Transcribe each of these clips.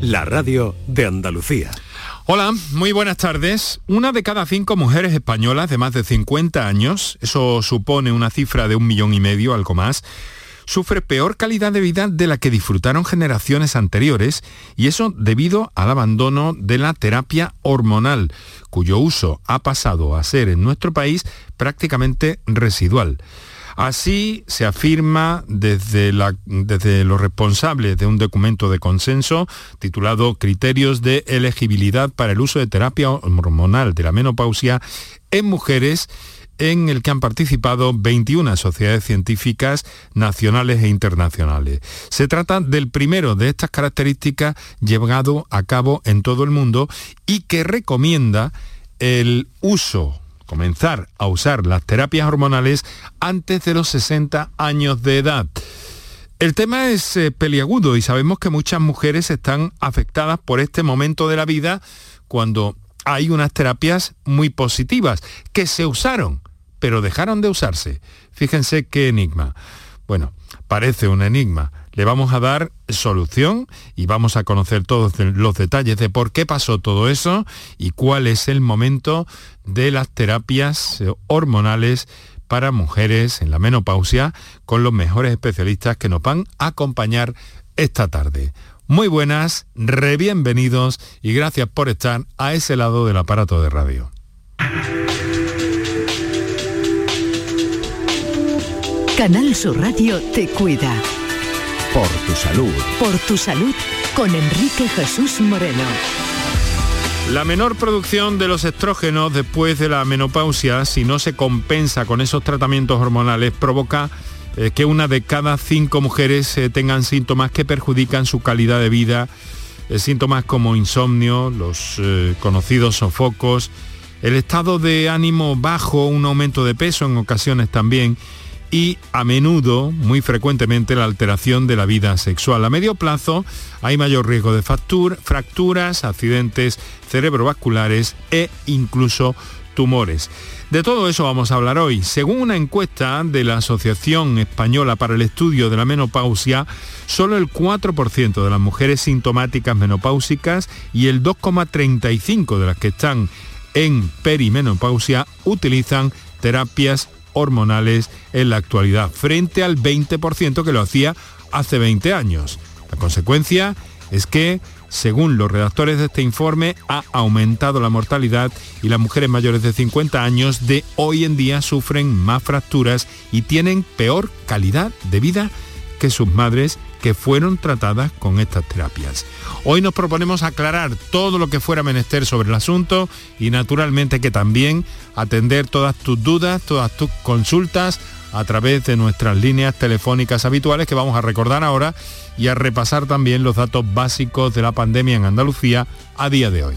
la radio de Andalucía. Hola, muy buenas tardes. Una de cada cinco mujeres españolas de más de 50 años, eso supone una cifra de un millón y medio, algo más, sufre peor calidad de vida de la que disfrutaron generaciones anteriores y eso debido al abandono de la terapia hormonal, cuyo uso ha pasado a ser en nuestro país prácticamente residual. Así se afirma desde, los responsables de un documento de consenso titulado Criterios de elegibilidad para el uso de terapia hormonal de la menopausia en mujeres en el que han participado 21 sociedades científicas nacionales e internacionales. Se trata del primero de estas características llevado a cabo en todo el mundo y que recomienda el uso comenzar a usar las terapias hormonales antes de los 60 años de edad. El tema es eh, peliagudo y sabemos que muchas mujeres están afectadas por este momento de la vida cuando hay unas terapias muy positivas que se usaron, pero dejaron de usarse. Fíjense qué enigma. Bueno, parece un enigma, le vamos a dar solución y vamos a conocer todos los detalles de por qué pasó todo eso y cuál es el momento de las terapias eh, hormonales para mujeres en la menopausia con los mejores especialistas que nos van a acompañar esta tarde. Muy buenas, re bienvenidos y gracias por estar a ese lado del aparato de radio. Canal Sur Radio te cuida. Por tu salud. Por tu salud con Enrique Jesús Moreno. La menor producción de los estrógenos después de la menopausia, si no se compensa con esos tratamientos hormonales, provoca eh, que una de cada cinco mujeres eh, tengan síntomas que perjudican su calidad de vida, eh, síntomas como insomnio, los conocidos sofocos, el estado de ánimo bajo, un aumento de peso en ocasiones también, y a menudo, muy frecuentemente, la alteración de la vida sexual. A medio plazo hay mayor riesgo de fracturas, accidentes cerebrovasculares e incluso tumores. De todo eso vamos a hablar hoy. Según una encuesta de la Asociación Española para el Estudio de la Menopausia, solo el 4% de las mujeres sintomáticas menopáusicas y el 2,35% de las que están en perimenopausia utilizan terapias hormonales en la actualidad, frente al 20% que lo hacía hace 20 años. La consecuencia es que, según los redactores de este informe, ha aumentado la mortalidad y las mujeres mayores de 50 años de hoy en día sufren más fracturas y tienen peor calidad de vida que sus madres que fueron tratadas con estas terapias. Hoy nos proponemos aclarar todo lo que fuera menester sobre el asunto y naturalmente que también atender todas tus dudas, todas tus consultas a través de nuestras líneas telefónicas habituales que vamos a recordar ahora y a repasar también los datos básicos de la pandemia en Andalucía a día de hoy.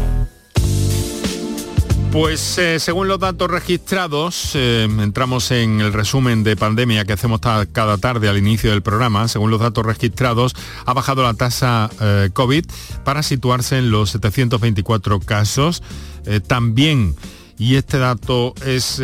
Pues eh, según los datos registrados, eh, entramos en el resumen de pandemia que hacemos cada tarde al inicio del programa, según los datos registrados, ha bajado la tasa eh, COVID para situarse en los 724 casos. también, y este dato es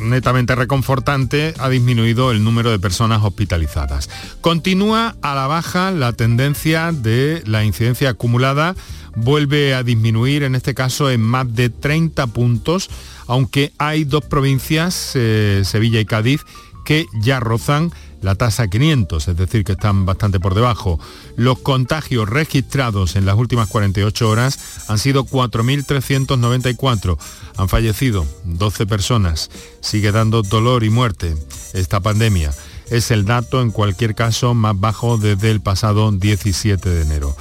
netamente reconfortante, ha disminuido el número de personas hospitalizadas. Continúa a la baja la tendencia de la incidencia acumulada vuelve a disminuir, en este caso en más de 30 puntos, aunque hay dos provincias, eh, Sevilla y Cádiz, que ya rozan la tasa 500, es decir, que están bastante por debajo. Los contagios registrados en las últimas 48 horas han sido 4.394. Han fallecido 12 personas. Sigue dando dolor y muerte esta pandemia. Es el dato, en cualquier caso, más bajo desde el pasado 17 de enero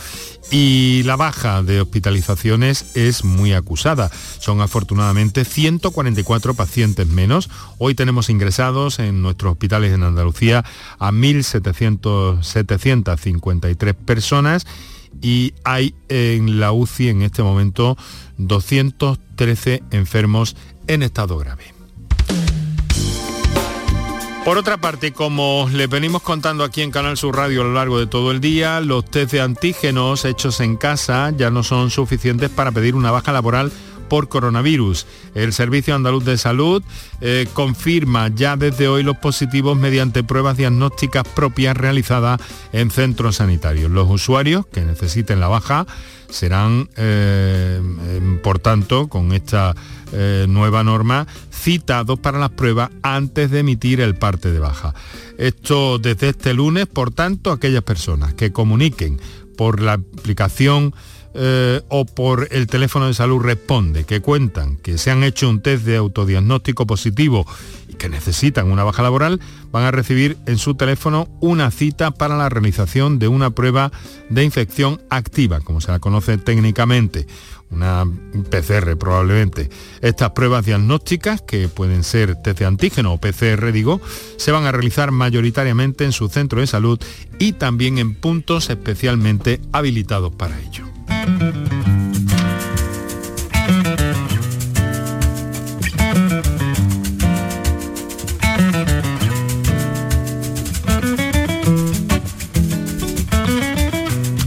y la baja de hospitalizaciones es muy acusada. Son afortunadamente 144 pacientes menos. Hoy tenemos ingresados en nuestros hospitales en Andalucía a 1.753 personas y hay en la UCI en este momento 213 enfermos en estado grave. Por otra parte, como le venimos contando aquí en Canal Sur Radio a lo largo de todo el día, los test de antígenos hechos en casa ya no son suficientes para pedir una baja laboral por coronavirus. El Servicio Andaluz de Salud eh, confirma ya desde hoy los positivos mediante pruebas diagnósticas propias realizadas en centros sanitarios. Los usuarios que necesiten la baja serán, eh, em, por tanto, con esta eh, nueva norma, citados para las pruebas antes de emitir el parte de baja. Esto desde este lunes, por tanto, aquellas personas que comuniquen por la aplicación eh, o por el teléfono de salud responde, que cuentan que se han hecho un test de autodiagnóstico positivo y que necesitan una baja laboral, van a recibir en su teléfono una cita para la realización de una prueba de infección activa, como se la conoce técnicamente una PCR probablemente. Estas pruebas diagnósticas, que pueden ser test de antígeno o PCR, digo, se van a realizar mayoritariamente en su centro de salud y también en puntos especialmente habilitados para ello.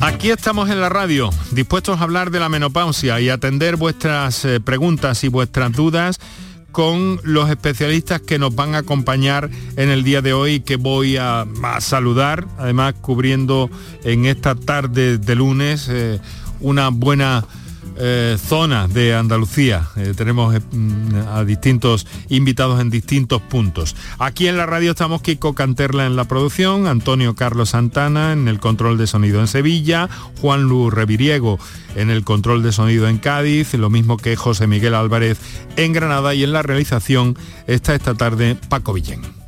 Aquí estamos en la radio, dispuestos a hablar de la menopausia y atender vuestras eh, preguntas y vuestras dudas con los especialistas que nos van a acompañar en el día de hoy que voy a, saludar, además cubriendo en esta tarde de lunes eh, una buena eh, zona de Andalucía. Eh, tenemos eh, mm, a distintos invitados en distintos puntos. Aquí en la radio estamos Kiko Canterla en la producción, Antonio Carlos Santana en el control de sonido en Sevilla, Juan Lu Reviriego en el control de sonido en Cádiz, lo mismo que José Miguel Álvarez en Granada y en la realización está esta tarde Paco Villén.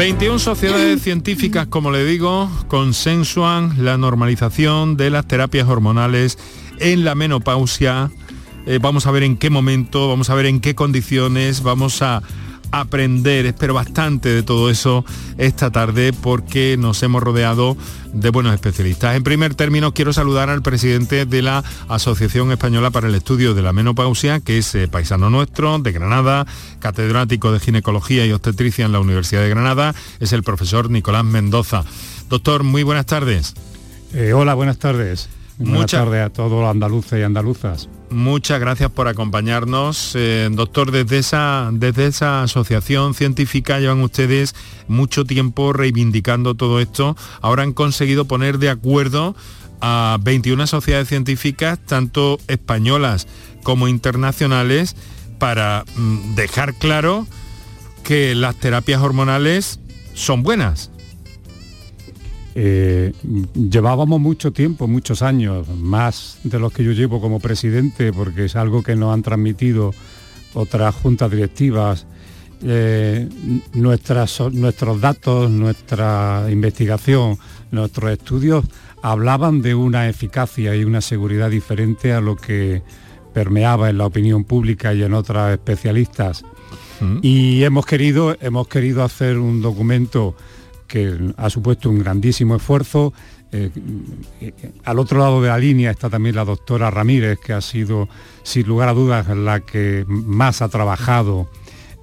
21 sociedades científicas, como le digo, consensuan la normalización de las terapias hormonales en la menopausia. Eh, vamos a ver en qué momento, vamos a ver en qué condiciones, vamos a aprender, espero bastante de todo eso esta tarde porque nos hemos rodeado de buenos especialistas. En primer término, quiero saludar al presidente de la Asociación Española para el Estudio de la Menopausia, que es eh, paisano nuestro, de Granada, catedrático de Ginecología y Obstetricia en la Universidad de Granada, es el profesor Nicolás Mendoza. Doctor, muy buenas tardes. Eh, hola, buenas tardes. Buenas tardes a todos los andaluces y andaluzas. Muchas gracias por acompañarnos. Eh, doctor, desde esa, desde esa asociación científica llevan ustedes mucho tiempo reivindicando todo esto. Ahora han conseguido poner de acuerdo a 21 sociedades científicas, tanto españolas como internacionales, para mm, dejar claro que las terapias hormonales son buenas. Eh, llevábamos mucho tiempo, muchos años, más de los que yo llevo como presidente, porque es algo que nos han transmitido otras juntas directivas. Eh, nuestros datos, nuestra investigación, nuestros estudios hablaban de una eficacia y una seguridad diferente a lo que permeaba en la opinión pública y en otras especialistas. Mm. Y hemos querido, hemos querido hacer un documento que ha supuesto un grandísimo esfuerzo. Eh, eh, al otro lado de la línea está también la doctora Ramírez, que ha sido, sin lugar a dudas, la que más ha trabajado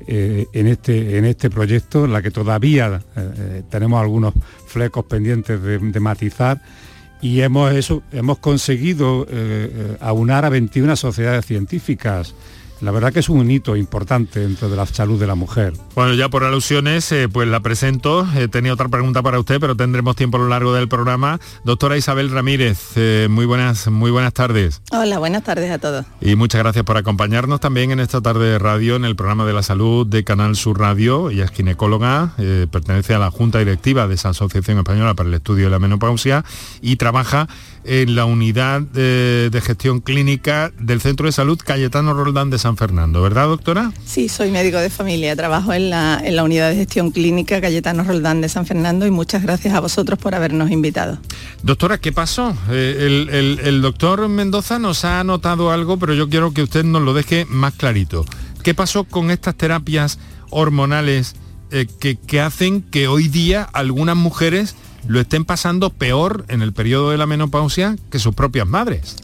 eh, en, este, en este proyecto, la que todavía tenemos algunos flecos pendientes de, matizar. Y hemos, eso, hemos conseguido aunar a 21 sociedades científicas la verdad que es un hito importante dentro de la salud de la mujer. Bueno, ya por alusiones, eh, pues la presento. He tenido otra pregunta para usted, pero tendremos tiempo a lo largo del programa. Doctora Isabel Ramírez, eh, muy, buenas, muy buenas tardes. Hola, buenas tardes a todos. Y muchas gracias por acompañarnos también en esta tarde de radio en el programa de la salud de Canal Sur Radio. Ella es ginecóloga, eh, pertenece a la Junta Directiva de esa Asociación Española para el Estudio de la Menopausia y trabaja en la unidad de, gestión clínica del Centro de Salud Cayetano Roldán de San Fernando, ¿verdad, doctora? Sí, soy médico de familia, trabajo en la, unidad de gestión clínica Cayetano Roldán de San Fernando y muchas gracias a vosotros por habernos invitado. Doctora, ¿qué pasó? Eh, el, doctor Mendoza nos ha anotado algo, pero yo quiero que usted nos lo deje más clarito. ¿Qué pasó con estas terapias hormonales eh, que, que hacen que hoy día algunas mujeres lo estén pasando peor en el periodo de la menopausia que sus propias madres.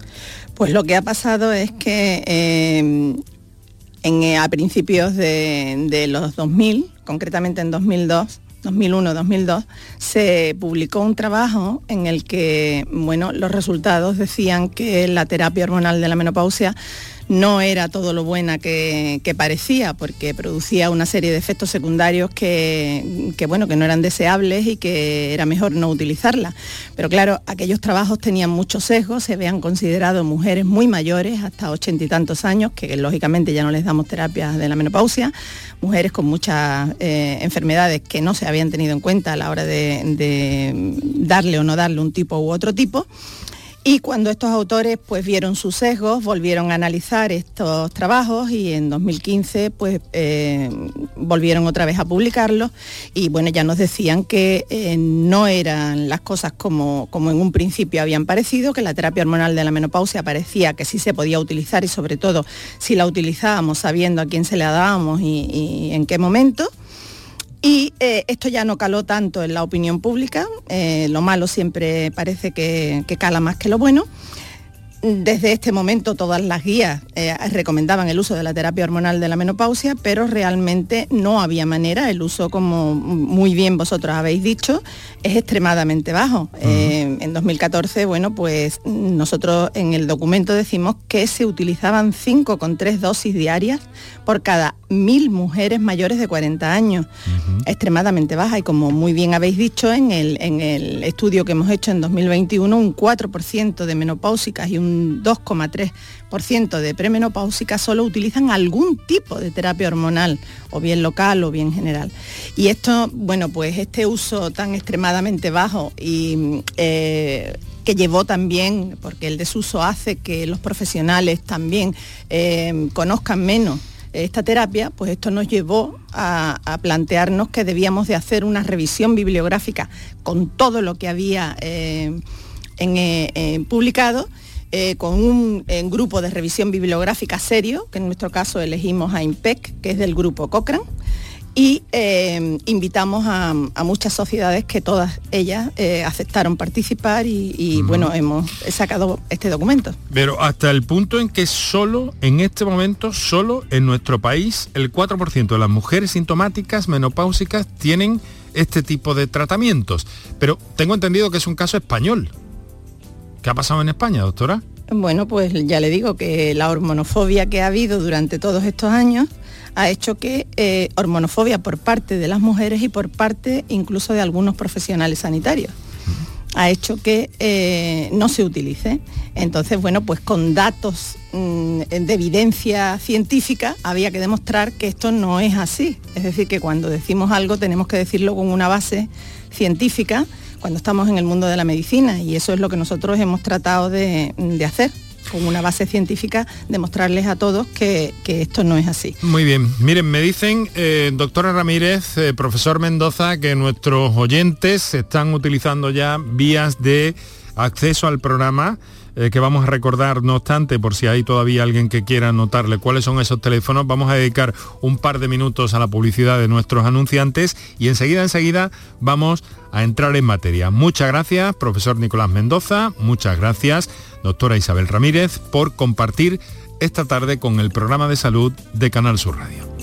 Pues lo que ha pasado es que eh, eh, a principios de, de, los 2000, concretamente en 2002, 2001-2002, se publicó un trabajo en el que bueno, los resultados decían que la terapia hormonal de la menopausia no era todo lo buena que, parecía, porque producía una serie de efectos secundarios que, bueno, que no eran deseables y que era mejor no utilizarla. Pero claro, aquellos trabajos tenían muchos sesgos, se habían considerado mujeres muy mayores, hasta ochenta y tantos años, que lógicamente ya no les damos terapias de la menopausia, mujeres con muchas eh, enfermedades que no se habían tenido en cuenta a la hora de darle o no darle un tipo u otro tipo. Y cuando estos autores pues vieron sus sesgos, volvieron a analizar estos trabajos y en 2015 pues eh, volvieron otra vez a publicarlos y bueno, ya nos decían que eh, no eran las cosas como, como en un principio habían parecido, que la terapia hormonal de la menopausia parecía que sí se podía utilizar y sobre todo si la utilizábamos sabiendo a quién se la dábamos y en qué momento. Y eh, esto ya no caló tanto en la opinión pública, eh, lo malo siempre parece que, que, cala más que lo bueno, desde este momento todas las guías eh, recomendaban el uso de la terapia hormonal de la menopausia, pero realmente no había manera. El uso, como muy bien vosotros habéis dicho, es extremadamente bajo. Eh, en 2014, bueno, pues nosotros en el documento decimos que se utilizaban 5,3 dosis diarias por cada mil mujeres mayores de 40 años. Extremadamente baja y como muy bien habéis dicho en el, en el estudio que hemos hecho en 2021, un 4% de menopáusicas y un 2,3% de premenopáusicas solo utilizan algún tipo de terapia hormonal, o bien local o bien general. Y esto, bueno, pues este uso tan extremadamente bajo y eh, que llevó también, porque el desuso hace que los profesionales también eh, conozcan menos esta terapia, pues esto nos llevó a, plantearnos que debíamos de hacer una revisión bibliográfica con todo lo que había eh, publicado eh, con un grupo de revisión bibliográfica serio, que en nuestro caso elegimos a IMPEC, que es del grupo Cochrane, y eh, invitamos a, muchas sociedades que todas ellas eh, aceptaron participar y, bueno, hemos sacado este documento. Pero hasta el punto en que solo, en este momento, solo en nuestro país, el 4% de las mujeres sintomáticas menopáusicas tienen este tipo de tratamientos. Pero tengo entendido que es un caso español. ¿Qué ha pasado en España, doctora? Bueno, pues ya le digo que la hormonofobia que ha habido durante todos estos años ha hecho que eh, hormonofobia por parte de las mujeres y por parte incluso de algunos profesionales sanitarios ha hecho que eh, no se utilice. Entonces, bueno, pues con datos mm, de evidencia científica había que demostrar que esto no es así. Es decir, que cuando decimos algo tenemos que decirlo con una base científica cuando estamos en el mundo de la medicina y eso es lo que nosotros hemos tratado de, hacer con una base científica, demostrarles a todos que, esto no es así. Muy bien. Miren, me dicen, eh, doctora Ramírez, eh, profesor Mendoza, que nuestros oyentes están utilizando ya vías de acceso al programa eh, que vamos a recordar, no obstante, por si hay todavía alguien que quiera anotarle cuáles son esos teléfonos, vamos a dedicar un par de minutos a la publicidad de nuestros anunciantes y enseguida, enseguida vamos a entrar en materia. Muchas gracias, profesor Nicolás Mendoza, muchas gracias, doctora Isabel Ramírez, por compartir esta tarde con el programa de salud de Canal Sur Radio.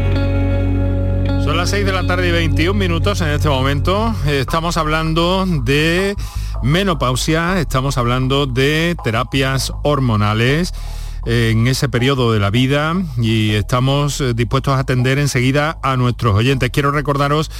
Son las 6 de la tarde y 21 minutos en este momento. Estamos hablando de menopausia, estamos hablando de terapias hormonales en ese periodo de la vida y estamos eh, dispuestos a atender enseguida a nuestros oyentes. Quiero recordaros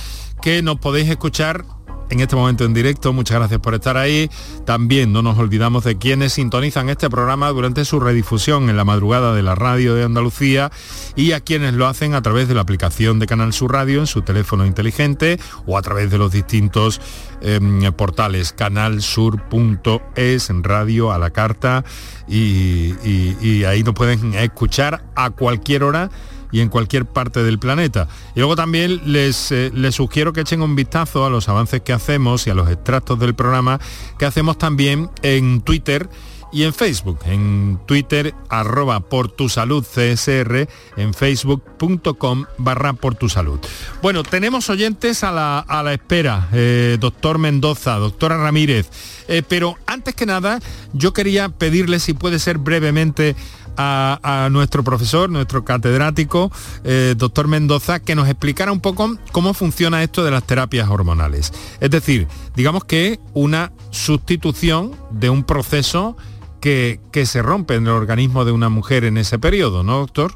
que nos podéis escuchar en este momento en directo. Muchas gracias por estar ahí. También no nos olvidamos de quienes sintonizan este programa durante su redifusión en la madrugada de la radio de Andalucía y a quienes lo hacen a través de la aplicación de Canal Sur Radio en su teléfono inteligente o a través de los distintos em, portales canalsur.es en radio a la carta y, y ahí nos pueden escuchar a cualquier hora y en cualquier parte del planeta. Y luego también les, eh, les sugiero que echen un vistazo a los avances que hacemos y a los extractos del programa que hacemos también en Twitter y en Facebook. En Twitter, arroba por CSR, en facebook.com barra por tu salud. Bueno, tenemos oyentes a la, a la espera, eh, doctor Mendoza, doctora Ramírez, eh, pero antes que nada, yo quería pedirle si puede ser brevemente a, nuestro profesor, nuestro catedrático, eh, doctor Mendoza, que nos explicara un poco cómo funciona esto de las terapias hormonales. Es decir, digamos que una sustitución de un proceso que, se rompe en el organismo de una mujer en ese periodo, ¿no, doctor?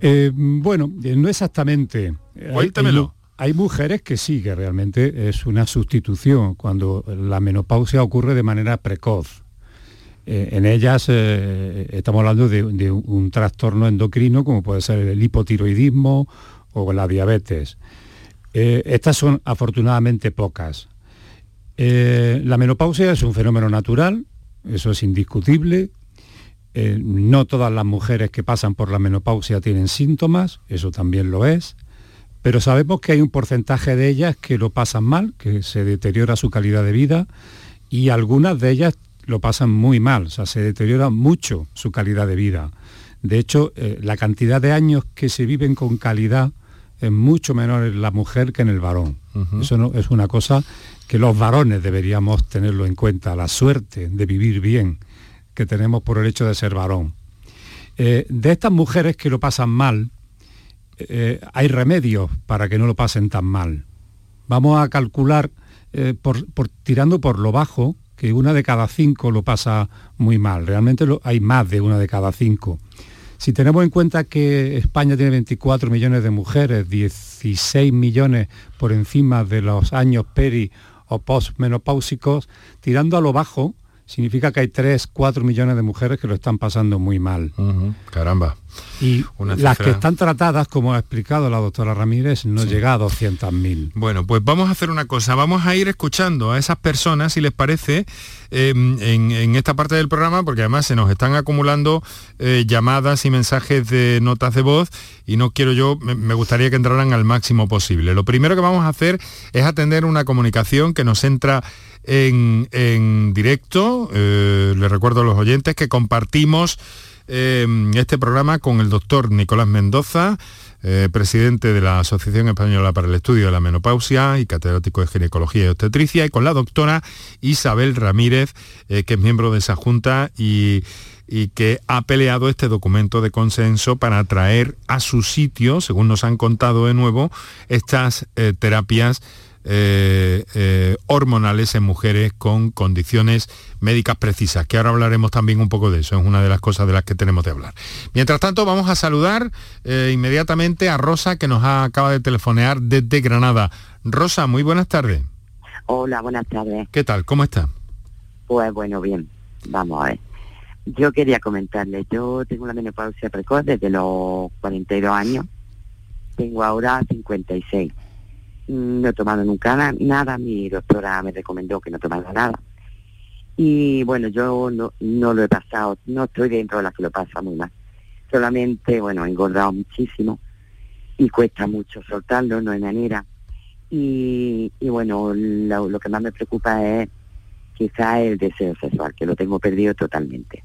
Eh, bueno, eh, no exactamente. Cuéntamelo. Hay, hay, mujeres que sí, que realmente es una sustitución cuando la menopausia ocurre de manera precoz. Eh, en ellas eh, estamos hablando de, un trastorno endocrino como puede ser el hipotiroidismo o la diabetes. Eh, estas son afortunadamente pocas. la menopausia es un fenómeno natural, eso es indiscutible. no todas las mujeres que pasan por la menopausia tienen síntomas, eso también lo es, pero sabemos que hay un porcentaje de ellas que lo pasan mal, que se deteriora su calidad de vida y algunas de ellas lo pasan muy mal, o sea, se deteriora mucho su calidad de vida. De hecho, eh, la cantidad de años que se viven con calidad es mucho menor en la mujer que en el varón. Eso no, es una cosa que los varones deberíamos tenerlo en cuenta, la suerte de vivir bien que tenemos por el hecho de ser varón. Eh, de estas mujeres que lo pasan mal, eh, hay remedios para que no lo pasen tan mal. Vamos a calcular, por, tirando por lo bajo, que una de cada cinco lo pasa muy mal. Realmente hay más de una de cada cinco. Si tenemos en cuenta que España tiene 24 millones de mujeres, 16 millones por encima de los años peri o postmenopáusicos, tirando a lo bajo, significa que hay 3, 4 millones de mujeres que lo están pasando muy mal. caramba. Y las que están tratadas, como ha explicado la doctora Ramírez, no llega a 200.000. Bueno, pues vamos a hacer una cosa, vamos a ir escuchando a esas personas, si les parece, em, en, esta parte del programa, porque además se nos están acumulando eh, llamadas y mensajes de notas de voz y no quiero yo, me, gustaría que entraran al máximo posible. Lo primero que vamos a hacer es atender una comunicación que nos entra en, directo. Eh, les recuerdo a los oyentes que compartimos Em, este programa con el doctor Nicolás Mendoza, eh, presidente de la Asociación Española para el Estudio de la Menopausia y catedrático de Ginecología y Obstetricia, y con la doctora Isabel Ramírez, eh, que es miembro de esa junta y, que ha peleado este documento de consenso para traer a su sitio, según nos han contado de nuevo, estas eh, terapias eh, eh, hormonales en mujeres con condiciones médicas precisas, que ahora hablaremos también un poco de eso, es una de las cosas de las que tenemos de hablar. Mientras tanto, vamos a saludar eh, inmediatamente a Rosa, que nos acaba de telefonear desde Granada. Rosa, muy buenas tardes. Hola, buenas tardes. ¿Qué tal? ¿Cómo está? Pues bueno, bien, vamos a ver. Yo quería comentarle, yo tengo una menopausia precoz desde los 42 años, tengo ahora 56 no he tomado nunca nada, mi doctora me recomendó que no tomara nada. Y bueno, yo no, no lo he pasado, no estoy dentro de las que lo pasa muy mal. Solamente, bueno, he engordado muchísimo y cuesta mucho soltarlo, no hay manera. Y, y bueno, lo, que más me preocupa es quizá el deseo sexual, que lo tengo perdido totalmente.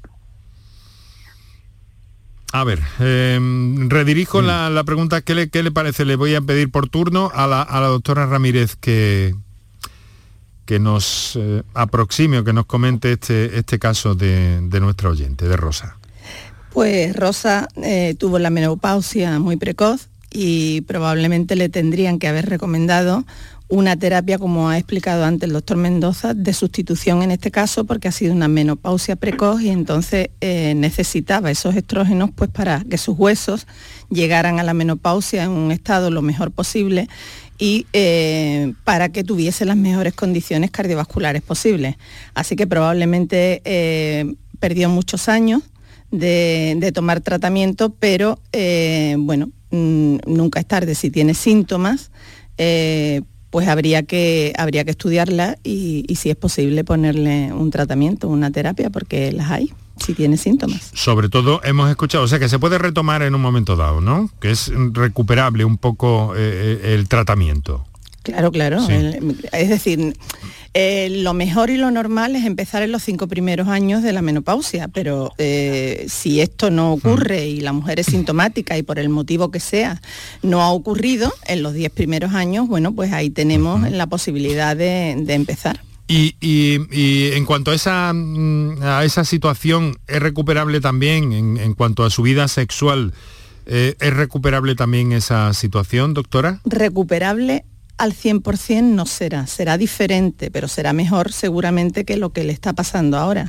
A ver, em, redirijo la, pregunta, ¿qué le, ¿qué le, parece? Le voy a pedir por turno a la, doctora Ramírez que, que nos eh, aproxime o que nos comente este, este caso de, nuestra oyente, de Rosa. Pues Rosa eh, tuvo la menopausia muy precoz y probablemente le tendrían que haber recomendado una terapia, como ha explicado antes el doctor Mendoza, de sustitución en este caso, porque ha sido una menopausia precoz y entonces eh, necesitaba esos estrógenos pues, para que sus huesos llegaran a la menopausia en un estado lo mejor posible y eh, para que tuviese las mejores condiciones cardiovasculares posibles. Así que probablemente eh, perdió muchos años de, tomar tratamiento, pero bueno, mm, nunca es tarde si tiene síntomas pues habría que, habría que estudiarla y, si es posible ponerle un tratamiento, una terapia, porque las hay si tiene síntomas. Sobre todo hemos escuchado, o sea que se puede retomar en un momento dado, ¿no? Que es recuperable un poco eh, eh, el tratamiento. Claro, claro. es decir, eh, lo mejor y lo normal es empezar en los cinco primeros años de la menopausia, pero eh, si esto no ocurre y la mujer es sintomática y por el motivo que sea no ha ocurrido en los diez primeros años, bueno, pues ahí tenemos la posibilidad de, empezar. Y, en cuanto a esa, mm, a esa situación, ¿es recuperable también en, cuanto a su vida sexual? Eh, ¿Es recuperable también esa situación, doctora? Recuperable al 100% no será, será diferente, pero será mejor seguramente que lo que le está pasando ahora.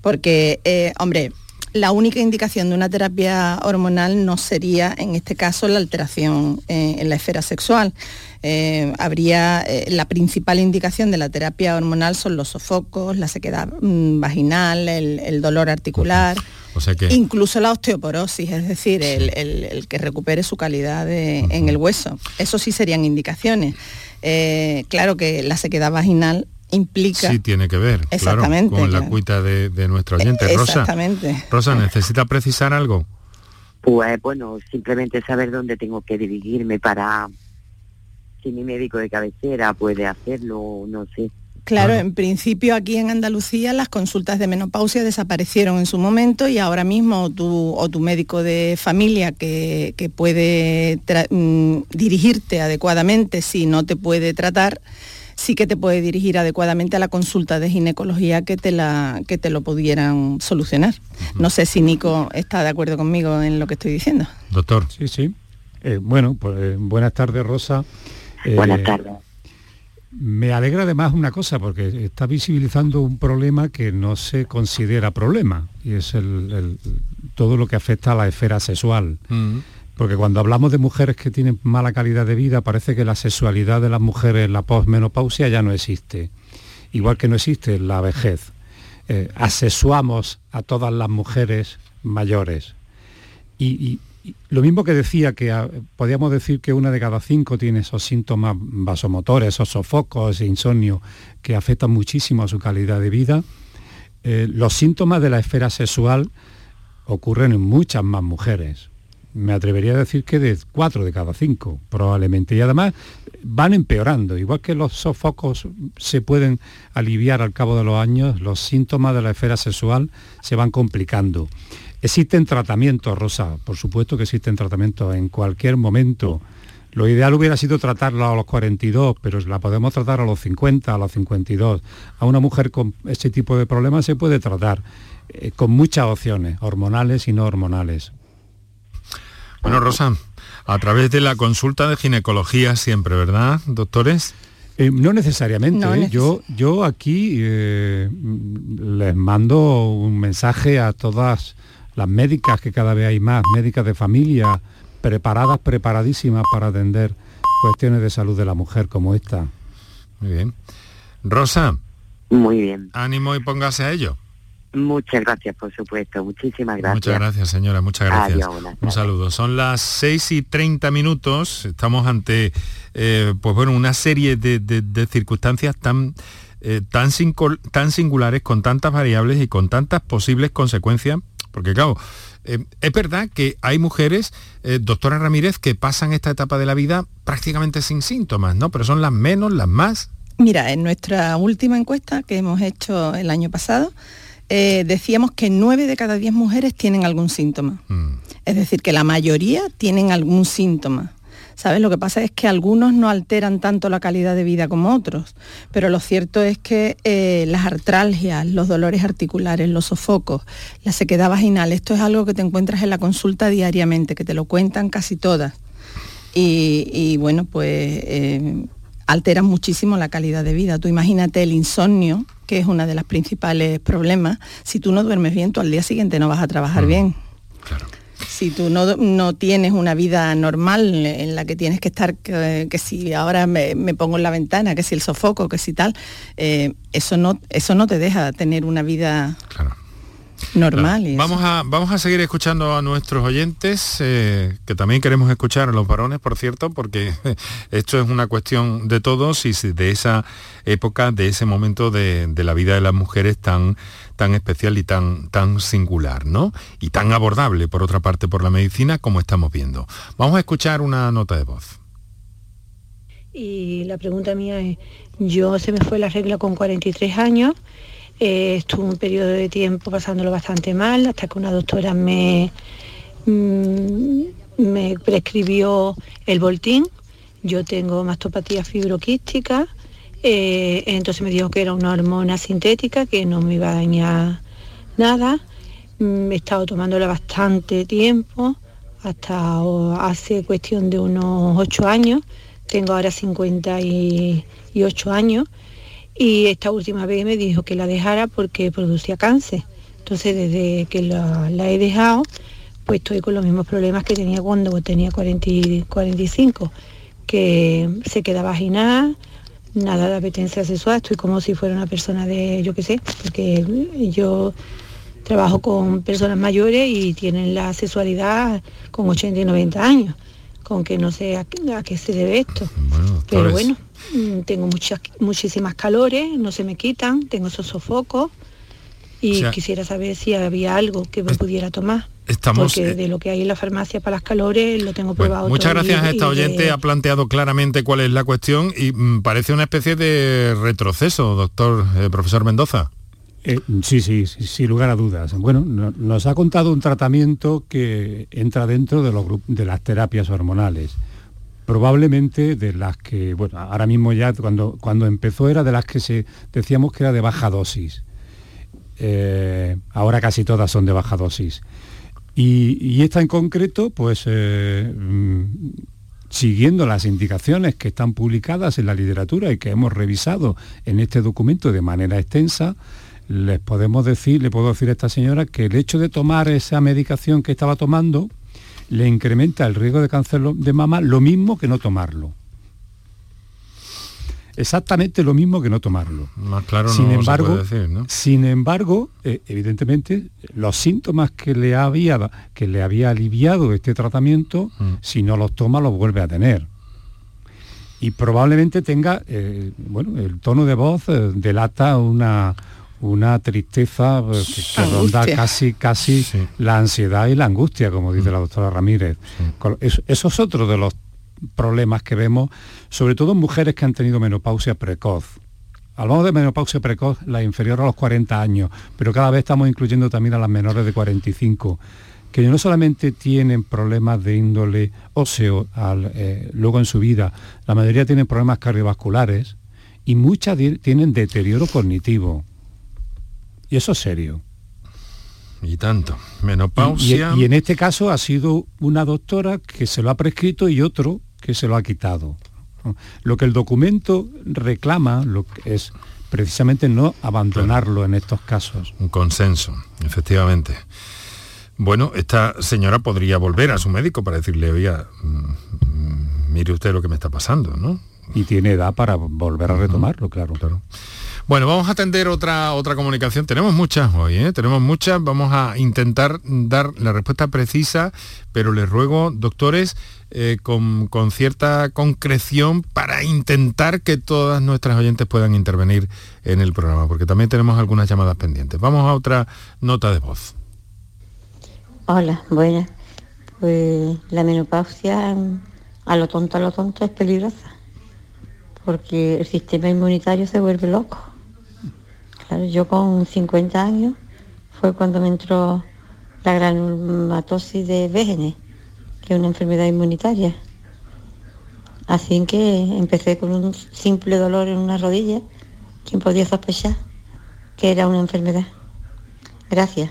Porque, eh, hombre, la única indicación de una terapia hormonal no sería, en este caso, la alteración eh, en la esfera sexual. Eh, habría la principal indicación de la terapia hormonal son los sofocos, la sequedad mm, vaginal, el, dolor articular. Incluso la osteoporosis, es decir, el, que recupere su calidad en el hueso. Eso sí serían indicaciones. Eh, claro que la sequedad vaginal implica... Sí, tiene que ver, Exactamente, con la cuita de, nuestro oyente. Rosa, Exactamente. Rosa, ¿necesita precisar algo? Pues bueno, simplemente saber dónde tengo que dirigirme para si mi médico de cabecera puede hacerlo, no sé. Claro, en principio aquí en Andalucía las consultas de menopausia desaparecieron en su momento y ahora mismo tu, o tu médico de familia que, puede mm, dirigirte adecuadamente si no te puede tratar, sí que te puede dirigir adecuadamente a la consulta de ginecología que te, la, que te lo pudieran solucionar. No sé si Nico está de acuerdo conmigo en lo que estoy diciendo. Doctor. Sí, sí. Eh, bueno, pues eh, buenas tardes, Rosa. buenas eh, tardes. Me alegra además una cosa, porque está visibilizando un problema que no se considera problema, y es el, todo lo que afecta a la esfera sexual. Mm. Porque cuando hablamos de mujeres que tienen mala calidad de vida, parece que la sexualidad de las mujeres en la posmenopausia ya no existe. Igual que no existe la vejez. Eh, asesuamos a todas las mujeres mayores. y, lo mismo que decía que ah, podíamos decir que una de cada cinco tiene esos síntomas vasomotores, esos sofocos, ese insomnio que afectan muchísimo a su calidad de vida, eh, los síntomas de la esfera sexual ocurren en muchas más mujeres. Me atrevería a decir que de cuatro de cada cinco, probablemente. Y además van empeorando. Igual que los sofocos se pueden aliviar al cabo de los años, los síntomas de la esfera sexual se van complicando. Existen tratamientos, Rosa, por supuesto que existen tratamientos en cualquier momento. Lo ideal hubiera sido tratarla a los 42, pero la podemos tratar a los 50, a los 52. A una mujer con ese tipo de problemas se puede tratar eh, con muchas opciones, hormonales y no hormonales. Bueno, Rosa, a través de la consulta de ginecología siempre, ¿verdad, doctores? Eh, no necesariamente. ¿eh? yo, yo aquí les mando un mensaje a todas las médicas, que cada vez hay más, médicas de familia, preparadas, preparadísimas para atender cuestiones de salud de la mujer como esta. Muy bien. Rosa. Muy bien. Ánimo y póngase a ello. Muchas gracias, por supuesto. Muchísimas gracias. Muchas gracias, señora. Muchas gracias. Un saludo. Son las 6 y 30 minutos. Estamos ante, eh, pues bueno, una serie de, circunstancias tan, eh, tan, tan singulares, con tantas variables y con tantas posibles consecuencias porque claro, eh, es verdad que hay mujeres, eh, doctora Ramírez, que pasan esta etapa de la vida prácticamente sin síntomas, ¿no? Pero son las menos, las más. Mira, en nuestra última encuesta que hemos hecho el año pasado, eh, decíamos que nueve de cada diez mujeres tienen algún síntoma. Mm. Es decir, que la mayoría tienen algún síntoma. ¿Sabes? Lo que pasa es que algunos no alteran tanto la calidad de vida como otros, pero lo cierto es que eh, las artralgias, los dolores articulares, los sofocos, la sequedad vaginal, esto es algo que te encuentras en la consulta diariamente, que te lo cuentan casi todas. Y, bueno, pues eh, alteran muchísimo la calidad de vida. Tú imagínate el insomnio, que es uno de los principales problemas. Si tú no duermes bien, tú al día siguiente no vas a trabajar mm. bien. Claro si tú no, tienes una vida normal en la que tienes que estar, que, si ahora me, pongo en la ventana, que si el sofoco, que si tal, eh, eso, no, eso no te deja tener una vida normal. vamos, a, vamos a seguir escuchando a nuestros oyentes, eh, que también queremos escuchar a los varones, por cierto, porque esto es una cuestión de todos y de esa época, de ese momento de, de la vida de las mujeres tan tan especial y tan, tan singular, ¿no? Y tan abordable, por otra parte, por la medicina, como estamos viendo. Vamos a escuchar una nota de voz. Y la pregunta mía es, yo se me fue la regla con 43 años, eh, estuve un periodo de tiempo pasándolo bastante mal, hasta que una doctora me, mm, me prescribió el Voltín. Yo tengo mastopatía fibroquística, eh, entonces me dijo que era una hormona sintética, que no me iba a dañar nada. Mm, he estado tomándola bastante tiempo, hasta hace cuestión de unos ocho años. Tengo ahora 58 años y esta última vez me dijo que la dejara porque producía cáncer. Entonces desde que la, he dejado, pues estoy con los mismos problemas que tenía cuando tenía 40, 45, que se queda vaginal, nada de apetencia sexual, estoy como si fuera una persona de, yo qué sé, porque yo trabajo con personas mayores y tienen la sexualidad con 80 y 90 años, con que no sé a, qué se debe esto. Pero bueno, mm, tengo muchas, muchísimas calores, no se me quitan, tengo esos sofocos y quisiera saber si había algo que me pudiera tomar. Estamos, porque de lo que hay en la farmacia para las calores lo tengo probado. muchas gracias a esta oyente, ha planteado claramente cuál es la cuestión y mm, parece una especie de retroceso, doctor, eh, profesor Mendoza. Eh, sí, sí, sí, sin lugar a dudas. Bueno, nos ha contado un tratamiento que entra dentro de, los, de las terapias hormonales. Probablemente de las que, bueno, ahora mismo ya cuando, cuando empezó era de las que se decíamos que era de baja dosis eh, ahora casi todas son de baja dosis. Y, esta en concreto, pues eh, mm, siguiendo las indicaciones que están publicadas en la literatura y que hemos revisado en este documento de manera extensa, les podemos decir, le puedo decir a esta señora que el hecho de tomar esa medicación que estaba tomando le incrementa el riesgo de cáncer de mama lo mismo que no tomarlo. Exactamente lo mismo que no tomarlo. Más claro sin no embargo, se puede decir, ¿no? Sin embargo, eh, evidentemente, los síntomas que le había que le había aliviado este tratamiento, Mm. si no los toma, los vuelve a tener. Y probablemente tenga, eh, bueno, el tono de voz eh, delata una una tristeza que, que ronda casi casi la ansiedad y la angustia, como dice la doctora Ramírez. Con- es- Eso es otro de los problemas que vemos, sobre todo en mujeres que han tenido menopausia precoz. Hablamos de menopausia precoz, la inferior a los 40 años, pero cada vez estamos incluyendo también a las menores de 45, que no solamente tienen problemas de índole óseo al, eh, luego en su vida, la mayoría tienen problemas cardiovasculares y muchas tienen deterioro cognitivo. Y eso es serio. Y tanto. Y, Menopausia. y- y en este caso ha sido una doctora que se lo ha prescrito y otro que se lo ha quitado. Lo que el documento reclama lo que es precisamente no abandonarlo en estos casos. Un consenso, efectivamente. Bueno, esta señora podría volver a su médico para decirle, oiga, mm, mm, mire usted lo que me está pasando, ¿no? Y tiene edad para volver a retomarlo, claro. Claro. Bueno, vamos a atender otra, otra comunicación. Tenemos muchas hoy, ¿eh? Tenemos muchas. Vamos a intentar dar la respuesta precisa, pero les ruego, doctores, eh, con, con cierta concreción para intentar que todas nuestras oyentes puedan intervenir en el programa, porque también tenemos algunas llamadas pendientes. Vamos a otra nota de voz. Hola, buenas. Pues la menopausia mm, a lo tonto, a lo tonto es peligrosa, porque el sistema inmunitario se vuelve loco. Yo con 50 años fue cuando me entró la granulomatosis de Wegener, que es una enfermedad inmunitaria. Así que empecé con un simple dolor en una rodilla. ¿Quién podía sospechar que era una enfermedad? Gracias.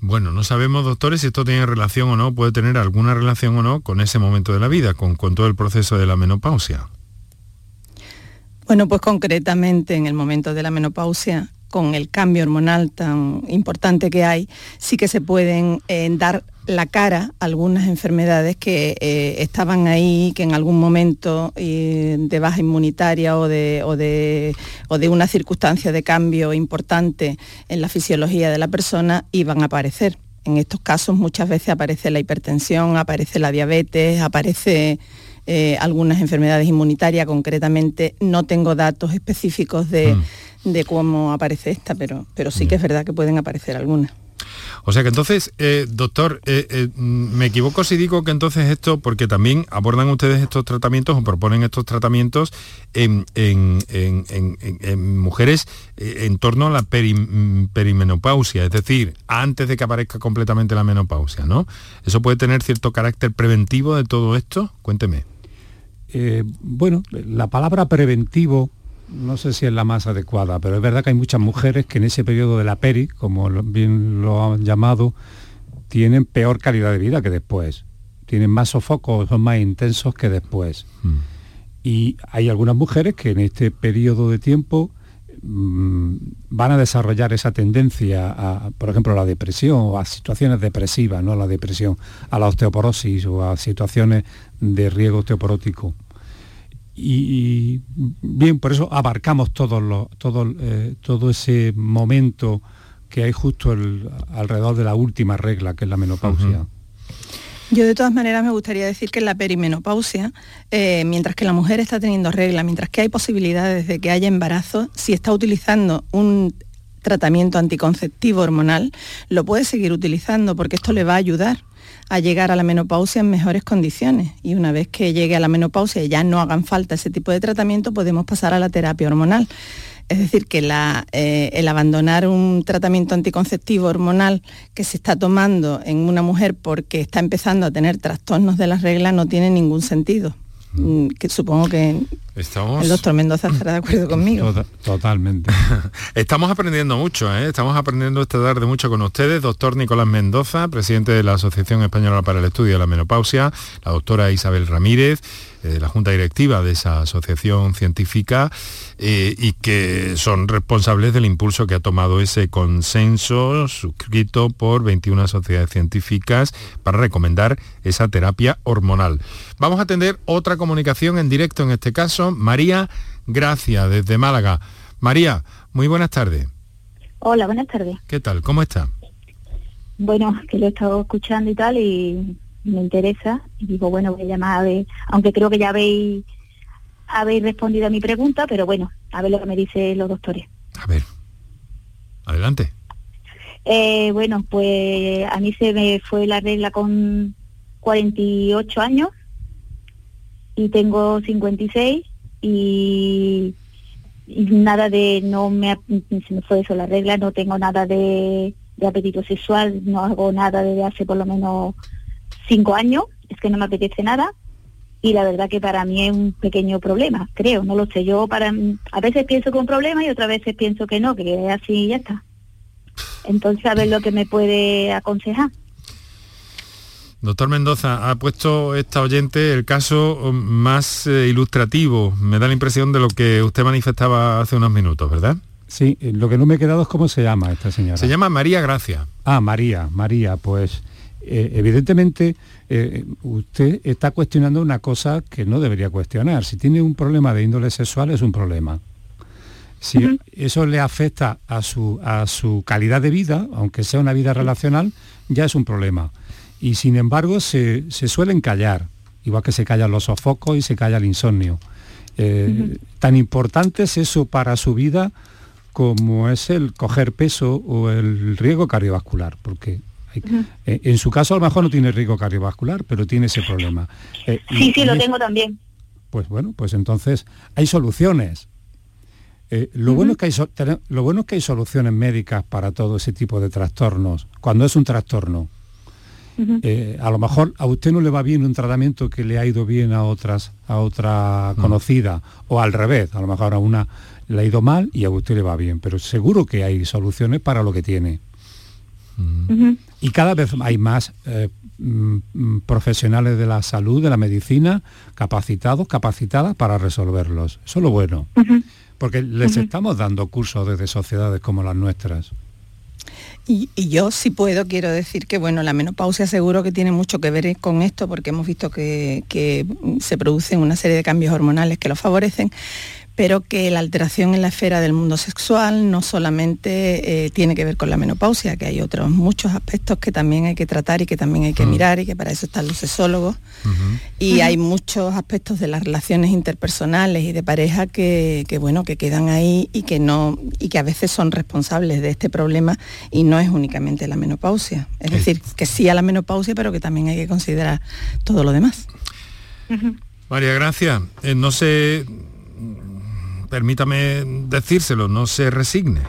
Bueno, no sabemos, doctores, si esto tiene relación o no, puede tener alguna relación o no con ese momento de la vida, con todo el proceso de la menopausia. Bueno, pues concretamente en el momento de la menopausia, con el cambio hormonal tan importante que hay, sí que se pueden eh, dar la cara a algunas enfermedades que eh, estaban ahí, que en algún momento eh, de baja inmunitaria o de, o, de, o de una circunstancia de cambio importante en la fisiología de la persona iban a aparecer. En estos casos muchas veces aparece la hipertensión, aparece la diabetes, aparece eh, algunas enfermedades inmunitarias, concretamente no tengo datos específicos de, de cómo aparece esta, pero, pero sí que es verdad que pueden aparecer algunas. O sea que entonces, eh, doctor, eh, me equivoco si digo que entonces esto, porque también abordan ustedes estos tratamientos o proponen estos tratamientos en, en- en- en- mujeres en torno a la peri- perimenopausia, es decir, antes de que aparezca completamente la menopausia, ¿no? ¿Eso puede tener cierto carácter preventivo de todo esto? Cuénteme. Eh, bueno, la palabra preventivo no sé si es la más adecuada, pero es verdad que hay muchas mujeres que en ese periodo de la peri, como bien lo han llamado, tienen peor calidad de vida que después. Tienen más sofocos, son más intensos que después. Y hay algunas mujeres que en este periodo de tiempo mm, van a desarrollar esa tendencia a, por ejemplo, la depresión o a situaciones depresivas, no a la depresión, a la osteoporosis o a situaciones de riesgo osteoporótico. Y, bien, por eso abarcamos todos los- todo, eh, todo ese momento que hay justo alrededor de la última regla, que es la menopausia. Yo de todas maneras me gustaría decir que en la perimenopausia, eh, mientras que la mujer está teniendo regla, mientras que hay posibilidades de que haya embarazo, si está utilizando un tratamiento anticonceptivo hormonal, lo puede seguir utilizando porque esto le va a ayudar a llegar a la menopausia en mejores condiciones. Y una vez que llegue a la menopausia y ya no hagan falta ese tipo de tratamiento, podemos pasar a la terapia hormonal. Es decir, que la, eh, el abandonar un tratamiento anticonceptivo hormonal que se está tomando en una mujer porque está empezando a tener trastornos de las reglas no tiene ningún sentido. Mm, Que supongo que Estamos... el doctor Mendoza estará de acuerdo conmigo. Tota- totalmente. Estamos aprendiendo mucho, ¿eh? estamos aprendiendo esta tarde mucho con ustedes. Doctor Nicolás Mendoza, presidente de la Asociación Española para el Estudio de la Menopausia, la doctora Isabel Ramírez, eh, de la Junta Directiva de esa asociación científica, eh, y que son responsables del impulso que ha tomado ese consenso suscrito por 21 sociedades científicas para recomendar esa terapia hormonal. Vamos a atender otra comunicación en directo, en este caso, María Gracia, desde Málaga. María, muy buenas tardes. Hola, buenas tardes. ¿Qué tal? ¿Cómo está? Bueno, que lo he estado escuchando y tal y me interesa y digo, bueno, voy a llamar a ver, aunque creo que ya habéis, habéis respondido a mi pregunta, pero bueno, a ver lo que me dicen los doctores. A ver, adelante. Eh, bueno, pues a mí se me fue la regla con 48 años y tengo 56 y, y nada de, no me, se me fue eso la regla, no tengo nada de, de apetito sexual, no hago nada desde hace por lo menos cinco años, es que no me apetece nada y la verdad que para mí es un pequeño problema, creo, no lo sé, yo para a veces pienso que es un problema y otras veces pienso que no, que es así y ya está. Entonces a ver lo que me puede aconsejar. Doctor Mendoza, ha puesto esta oyente el caso más eh, ilustrativo, me da la impresión de lo que usted manifestaba hace unos minutos, ¿verdad? Sí, eh, lo que no me he quedado es cómo se llama esta señora. Se llama María Gracia. Ah, María, María, pues eh, evidentemente eh, usted está cuestionando una cosa que no debería cuestionar. Si tiene un problema de índole sexual es un problema. Si eso le afecta a su, a su calidad de vida, aunque sea una vida relacional, ya es un problema. Y sin embargo se, se suelen callar, igual que se callan los sofocos y se calla el insomnio. Tan importante es eso para su vida como es el coger peso o el riesgo cardiovascular, porque eh, en su caso a lo mejor no tiene riesgo cardiovascular, pero tiene ese problema. Eh, sí, sí, lo tengo también. Pues bueno, pues entonces hay soluciones. Eh, lo, bueno es que hay lo bueno es que hay soluciones médicas para todo ese tipo de trastornos, cuando es un trastorno. a lo mejor a usted no le va bien un tratamiento que le ha ido bien a otras, a otra conocida, o al revés, a lo mejor a una le ha ido mal y a usted le va bien, pero seguro que hay soluciones para lo que tiene. Y cada vez hay más eh, mm, profesionales de la salud, de la medicina, capacitados, capacitadas para resolverlos. Eso es lo bueno. Porque les estamos dando cursos desde sociedades como las nuestras. Y, yo si puedo quiero decir que bueno, la menopausia seguro que tiene mucho que ver con esto porque hemos visto que, que se producen una serie de cambios hormonales que lo favorecen, pero que la alteración en la esfera del mundo sexual no solamente eh, tiene que ver con la menopausia, que hay otros muchos aspectos que también hay que tratar y que también hay que mm. mirar y que para eso están los sexólogos. Y hay muchos aspectos de las relaciones interpersonales y de pareja que, bueno, que quedan ahí y que no, y que a veces son responsables de este problema y no es únicamente la menopausia. Es decir, que sí a la menopausia, pero que también hay que considerar todo lo demás. María Gracia, eh, no sé permítame decírselo, no se resigne.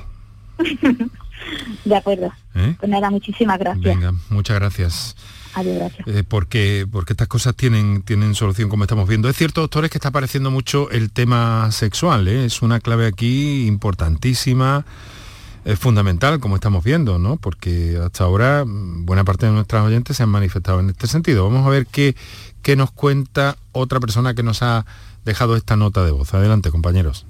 de acuerdo. ¿Eh? Pues nada, muchísimas gracias. Venga, muchas gracias. Adiós, gracias. Eh, porque, porque estas cosas tienen, tienen solución como estamos viendo. Es cierto, doctores, que está apareciendo mucho el tema sexual, ¿eh? es una clave aquí importantísima, es fundamental, como estamos viendo, ¿no? Porque hasta ahora mm, buena parte de nuestras oyentes se han manifestado en este sentido. Vamos a ver qué, qué nos cuenta otra persona que nos ha dejado esta nota de voz. Adelante, compañeros.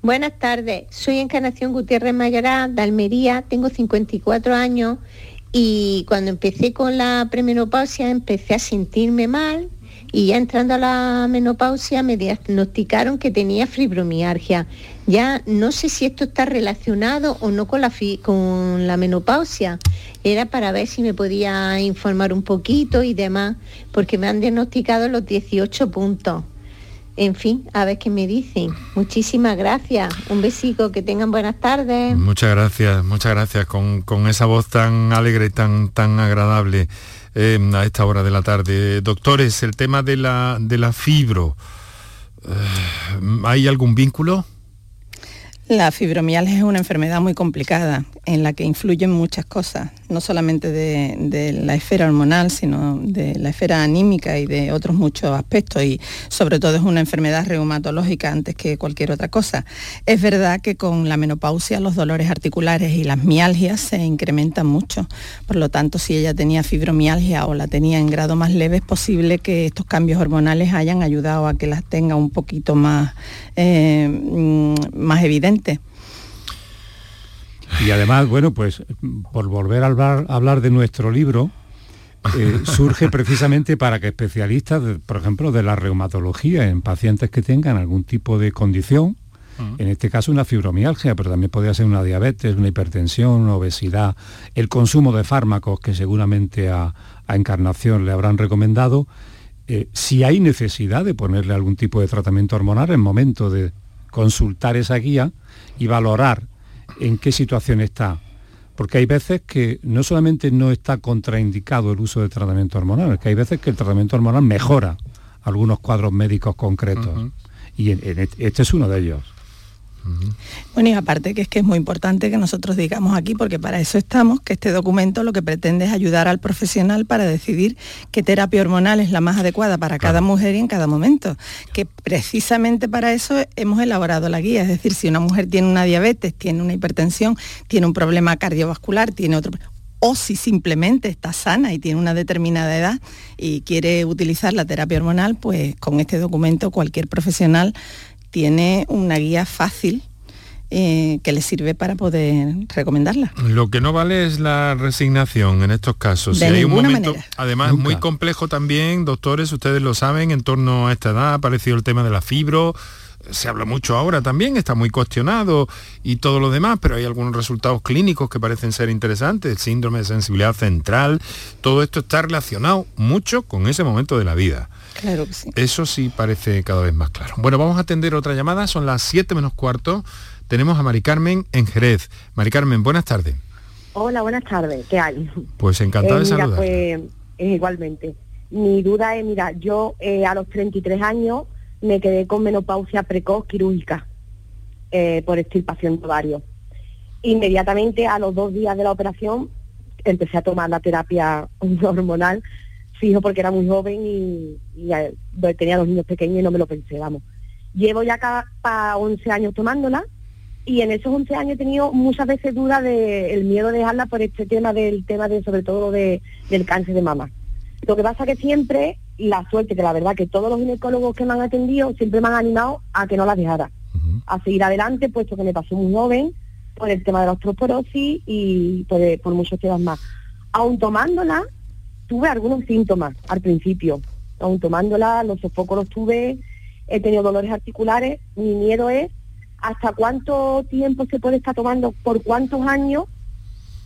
Buenas tardes, soy Encarnación Gutiérrez Mayoral de Almería, tengo 54 años y cuando empecé con la premenopausia empecé a sentirme mal y ya entrando a la menopausia me diagnosticaron que tenía fibromialgia. Ya no sé si esto está relacionado o no con la, con la menopausia. Era para ver si me podía informar un poquito y demás, porque me han diagnosticado los 18 puntos en fin, a ver qué me dicen. Muchísimas gracias. Un besico, que tengan buenas tardes. Muchas gracias, muchas gracias con, esa voz tan alegre tan, tan agradable eh, a esta hora de la tarde. Doctores, el tema de la, de la fibro, eh, ¿hay algún vínculo? La fibromialgia es una enfermedad muy complicada en la que influyen muchas cosas, no solamente de, la esfera hormonal, sino de la esfera anímica y de otros muchos aspectos y sobre todo es una enfermedad reumatológica antes que cualquier otra cosa. Es verdad que con la menopausia los dolores articulares y las mialgias se incrementan mucho, por lo tanto si ella tenía fibromialgia o la tenía en grado más leve es posible que estos cambios hormonales hayan ayudado a que las tenga un poquito más, eh, mm, más evidentes. Y además, bueno, pues por volver a hablar, hablar de nuestro libro, eh, surge precisamente para que especialistas, por ejemplo, de la reumatología en pacientes que tengan algún tipo de condición, en este caso una fibromialgia, pero también podría ser una diabetes, una hipertensión, una obesidad, el consumo de fármacos que seguramente a, Encarnación le habrán recomendado, eh, si hay necesidad de ponerle algún tipo de tratamiento hormonal, en momento de consultar esa guía y valorar en qué situación está. Porque hay veces que no solamente no está contraindicado el uso de tratamiento hormonal, es que hay veces que el tratamiento hormonal mejora algunos cuadros médicos concretos. Y este es uno de ellos. Bueno, y aparte que es que es muy importante que nosotros digamos aquí, porque para eso estamos, que este documento lo que pretende es ayudar al profesional para decidir qué terapia hormonal es la más adecuada para cada mujer y en cada momento. Que precisamente para eso hemos elaborado la guía. Es decir, si una mujer tiene una diabetes, tiene una hipertensión, tiene un problema cardiovascular, tiene otro o si simplemente está sana y tiene una determinada edad y quiere utilizar la terapia hormonal, pues con este documento cualquier profesional tiene una guía fácil eh, que le sirve para poder recomendarla. Lo que no vale es la resignación en estos casos. De hay un momento, además muy complejo también, doctores, ustedes lo saben, en torno a esta edad ha aparecido el tema de la fibro, se habla mucho ahora también, está muy cuestionado y todo lo demás, pero hay algunos resultados clínicos que parecen ser interesantes, el síndrome de sensibilidad central, todo esto está relacionado mucho con ese momento de la vida. Claro que sí. Eso sí parece cada vez más claro. Bueno, vamos a atender otra llamada, son las 7 menos cuarto. Tenemos a Mari Carmen en Jerez. Mari Carmen, buenas tardes. Hola, buenas tardes. ¿Qué hay? Pues encantado de eh, saludar. Pues, igualmente. Mi duda es, mira, yo eh, a los 33 años me quedé con menopausia precoz quirúrgica eh, por extirpación de ovario. Inmediatamente a los dos días de la operación empecé a tomar la terapia hormonal fijo porque era muy joven y, tenía dos niños pequeños y no me lo pensé, vamos. Llevo ya para 11 años tomándola y en esos 11 años he tenido muchas veces dudas del miedo de dejarla por este tema del tema de sobre todo de, del cáncer de mama. Lo que pasa que siempre, la suerte, que la verdad que todos los ginecólogos que me han atendido siempre me han animado a que no la dejara, a seguir adelante, puesto que me pasó muy joven por el tema de la osteoporosis y por, por muchos temas más. Aún tomándola, tuve algunos síntomas al principio, aún tomándola, los sofocos los tuve, he tenido dolores articulares, mi miedo es hasta cuánto tiempo se puede estar tomando, por cuántos años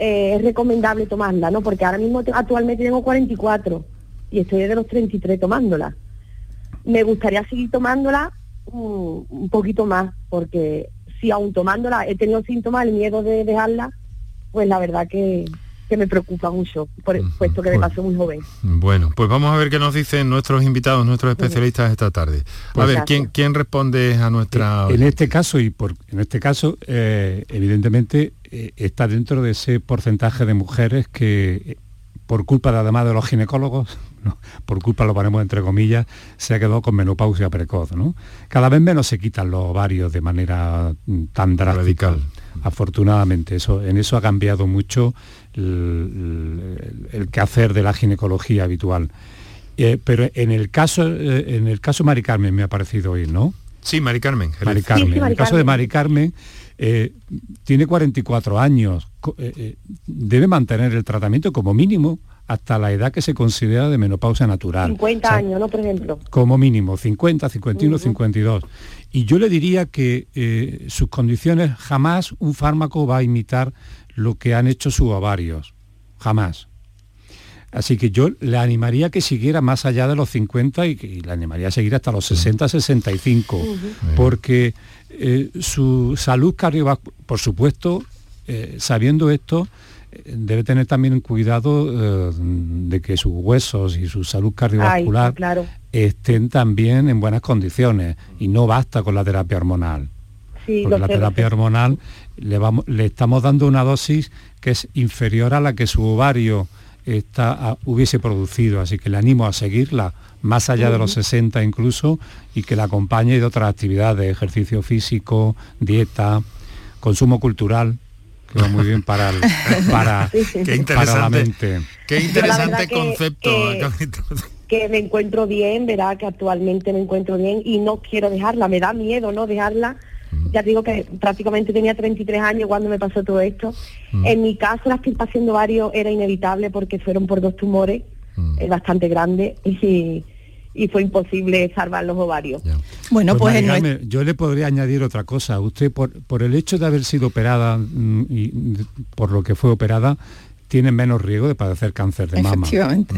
eh, es recomendable tomarla, ¿no? Porque ahora mismo actualmente tengo 44 y estoy desde los 33 tomándola. Me gustaría seguir tomándola un poquito más, porque si aún tomándola he tenido síntomas, el miedo de dejarla, pues la verdad que, que me preocupa mucho, por, puesto que me pasó muy joven. Bueno, pues vamos a ver qué nos dicen nuestros invitados, nuestros especialistas esta tarde. a pues ver, ¿quién, ¿quién responde a nuestra... En este caso, y por, en este caso, eh, evidentemente, eh, está dentro de ese porcentaje de mujeres que, eh, por culpa de, además de los ginecólogos, por culpa lo ponemos entre comillas, se ha quedado con menopausia precoz. ¿no? Cada vez menos se quitan los ovarios de manera mm, tan drástica. Radical. Afortunadamente, eso, en eso ha cambiado mucho el, quehacer de la ginecología habitual. Eh, pero en el caso eh, en el caso Mari Carmen me ha parecido oír, ¿no? Sí, Mari Carmen. Mari Carmen. en el caso de Mari Carmen, eh, tiene 44 años, debe mantener el tratamiento como mínimo hasta la edad que se considera de menopausia natural. 50 años, ¿no? Por ejemplo. Como mínimo, 50, 51, 52. Y yo le diría que sus condiciones jamás un fármaco va a imitar lo que han hecho sus ovarios. Jamás. Así que yo le animaría que siguiera más allá de los 50 y, que le animaría a seguir hasta los 60, 65, porque eh, su salud cardiovascular, por supuesto, eh, sabiendo esto, eh, debe tener también un cuidado de que sus huesos y su salud cardiovascular estén también en buenas condiciones y no basta con la terapia hormonal. Porque la terapia hormonal le, vamos, le estamos dando una dosis que es inferior a la que su ovario está, hubiese producido, así que le animo a seguirla más allá de los 60 incluso y que la acompañe de otras actividades, ejercicio físico, dieta, consumo cultural, que va muy bien para, para, la mente. Qué interesante concepto. que me encuentro bien, verá que actualmente me encuentro bien y no quiero dejarla, me da miedo no dejarla ya digo que prácticamente tenía 33 años cuando me pasó todo esto. En mi caso la extirpación de ovario era inevitable porque fueron por dos tumores mm. es bastante grande y, y fue imposible salvar los ovarios. Bueno, pues, pues yo le podría añadir otra cosa. Usted, por, por el hecho de haber sido operada mm, y por lo que fue operada, tiene menos riesgo de padecer cáncer de mama. Efectivamente.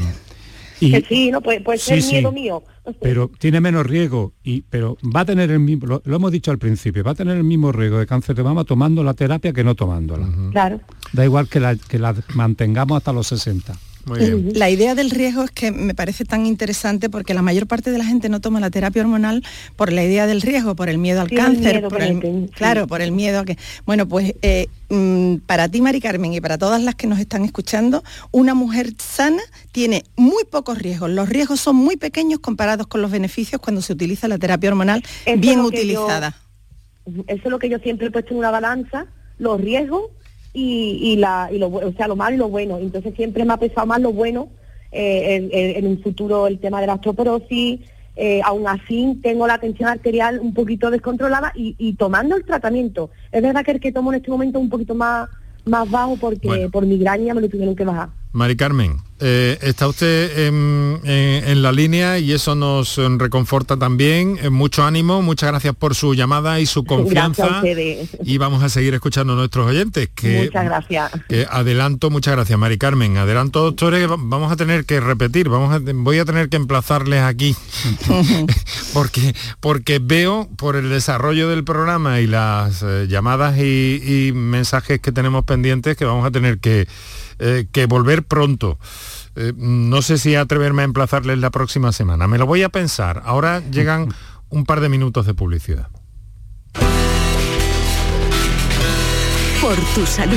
Y, sí, no puede, ser miedo mío. Pero tiene menos riesgo, y, pero va a tener el mismo, lo, hemos dicho al principio, va a tener el mismo riesgo de cáncer de mama tomando la terapia que no tomándola. Claro. Da igual que la, que la mantengamos hasta los 60. La idea del riesgo es que me parece tan interesante porque la mayor parte de la gente no toma la terapia hormonal por la idea del riesgo, por el miedo al cáncer, por el, claro, por el miedo a que... Bueno, pues eh, mm, para ti, Mari Carmen, y para todas las que nos están escuchando, una mujer sana tiene muy pocos riesgos. Los riesgos son muy pequeños comparados con los beneficios cuando se utiliza la terapia hormonal bien utilizada. eso es lo que yo siempre he puesto en una balanza, los riesgos y, la, y lo, o sea, lo malo y lo bueno. Entonces siempre me ha pesado más lo bueno eh, en, un futuro el tema de la osteoporosis. Eh, aún así tengo la tensión arterial un poquito descontrolada y, tomando el tratamiento. Es verdad que el que tomo en este momento es un poquito más, más bajo porque por migraña me lo tuvieron que bajar. Mari Carmen, eh, está usted en, la línea y eso nos reconforta también. Eh, mucho ánimo, muchas gracias por su llamada y su confianza. y vamos a seguir escuchando a nuestros oyentes. Que, muchas gracias. adelanto, muchas gracias, Mari Carmen. Adelanto, doctores, vamos a tener que repetir, vamos a, voy a tener que emplazarles aquí. porque, porque veo por el desarrollo del programa y las eh, llamadas y mensajes que tenemos pendientes que vamos a tener que eh, que volver pronto. Eh, no sé si atreverme a emplazarles la próxima semana. Me lo voy a pensar. Ahora llegan un par de minutos de publicidad. Por tu salud.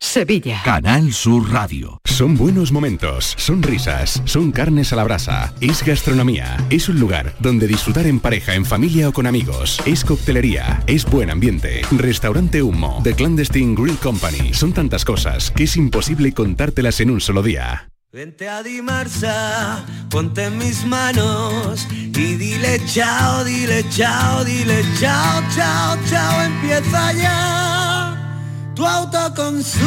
Sevilla. Canal Sur Radio. Son buenos momentos, son risas, son carnes a la brasa, es gastronomía, es un lugar donde disfrutar en pareja, en familia o con amigos, es coctelería, es buen ambiente, restaurante Humo, The Clandestine Grill Company, son tantas cosas que es imposible contártelas en un solo día. Vente a Dimarsa, ponte en mis manos y dile chao, dile chao, dile chao, chao, chao, empieza ya tu autoconsumo,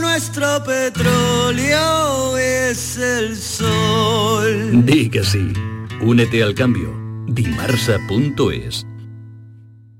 nuestro petróleo es el sol. Di sí. Únete al cambio. Dimarsa.es